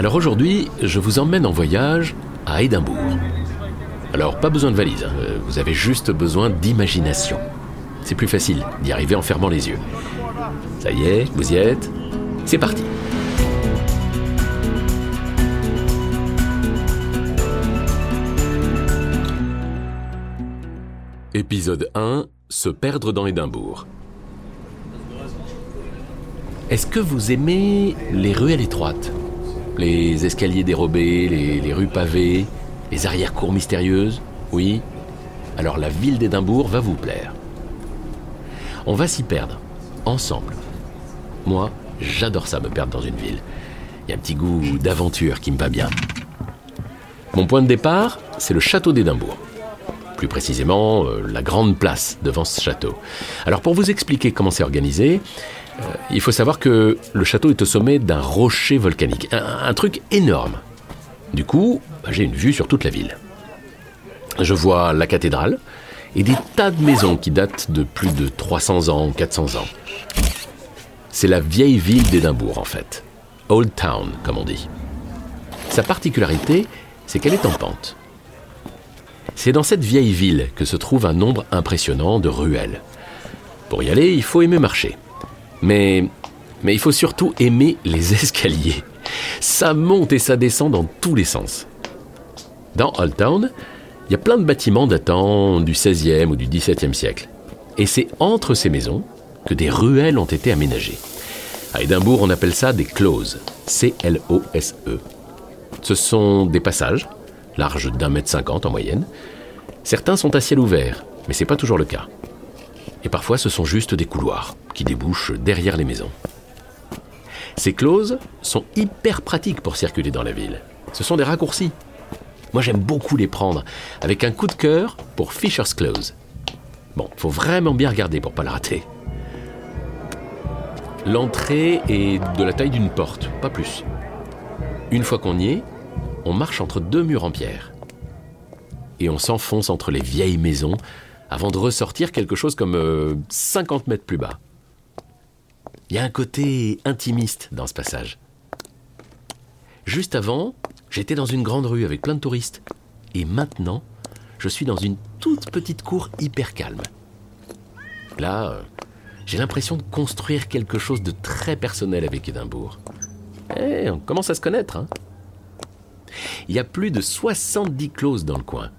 Alors aujourd'hui, je vous emmène en voyage à Édimbourg. Alors pas besoin de valise, hein. vous avez juste besoin d'imagination. C'est plus facile d'y arriver en fermant les yeux. Ça y est, vous y êtes C'est parti Épisode 1 Se perdre dans Édimbourg. Est-ce que vous aimez les ruelles étroites? Les escaliers dérobés, les, rues pavées, les arrière-cours mystérieuses Oui Alors la ville d'Édimbourg va vous plaire. On va s'y perdre, ensemble. Moi, j'adore ça, me perdre dans une ville. Il y a un petit goût d'aventure qui me va bien. Mon point de départ, c'est le château d'Édimbourg. Plus précisément, euh, la grande place devant ce château. Alors pour vous expliquer comment c'est organisé, euh, il faut savoir que le château est au sommet d'un rocher volcanique. Un, truc énorme. Du coup, bah, j'ai une vue sur toute la ville. Je vois la cathédrale et des tas de maisons qui datent de plus de 300 ans, 400 ans. C'est la vieille ville d'Édimbourg en fait. Old Town, comme on dit. Sa particularité, c'est qu'elle est en pente. C'est dans cette vieille ville que se trouve un nombre impressionnant de ruelles. Pour y aller, il faut aimer marcher. Mais, il faut surtout aimer les escaliers. Ça monte et ça descend dans tous les sens. Dans Old Town, il y a plein de bâtiments datant du XVIe ou du XVIIe siècle. Et c'est entre ces maisons que des ruelles ont été aménagées. À Édimbourg, on appelle ça des closes. C-L-O-S-E. Ce sont des passages, larges d'un mètre cinquante en moyenne. Certains sont à ciel ouvert, mais c'est pas toujours le cas. Et parfois, ce sont juste des couloirs qui débouchent derrière les maisons. Ces closes sont hyper pratiques pour circuler dans la ville. Ce sont des raccourcis. Moi, j'aime beaucoup les prendre, avec un coup de cœur pour Fisher's Close. Bon, faut vraiment bien regarder pour pas la rater. L'entrée est de la taille d'une porte, pas plus. Une fois qu'on y est, on marche entre deux murs en pierre. Et on s'enfonce entre les vieilles maisons avant de ressortir quelque chose comme 50 euh, mètres plus bas. Il y a un côté intimiste dans ce passage. Juste avant, j'étais dans une grande rue avec plein de touristes. Et maintenant, je suis dans une toute petite cour hyper calme. Là, euh, j'ai l'impression de construire quelque chose de très personnel avec Édimbourg. Eh, on commence à se connaître, hein. Il y a plus de 70 closes dans le coin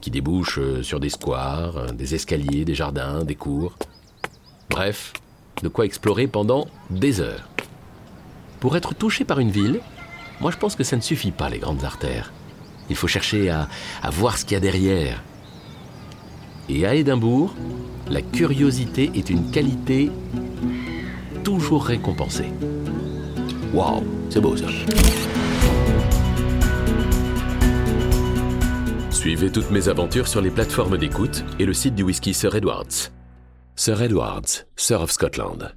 qui débouchent euh, sur des squares, euh, des escaliers, des jardins, des cours. Bref, de quoi explorer pendant des heures. Pour être touché par une ville, moi je pense que ça ne suffit pas les grandes artères. Il faut chercher à, à voir ce qu'il y a derrière. Et à Édimbourg, la curiosité est une qualité toujours récompensée. Waouh, c'est beau ça. Suivez toutes mes aventures sur les plateformes d'écoute et le site du whisky Sir Edwards. Sir Edwards, Sir of Scotland.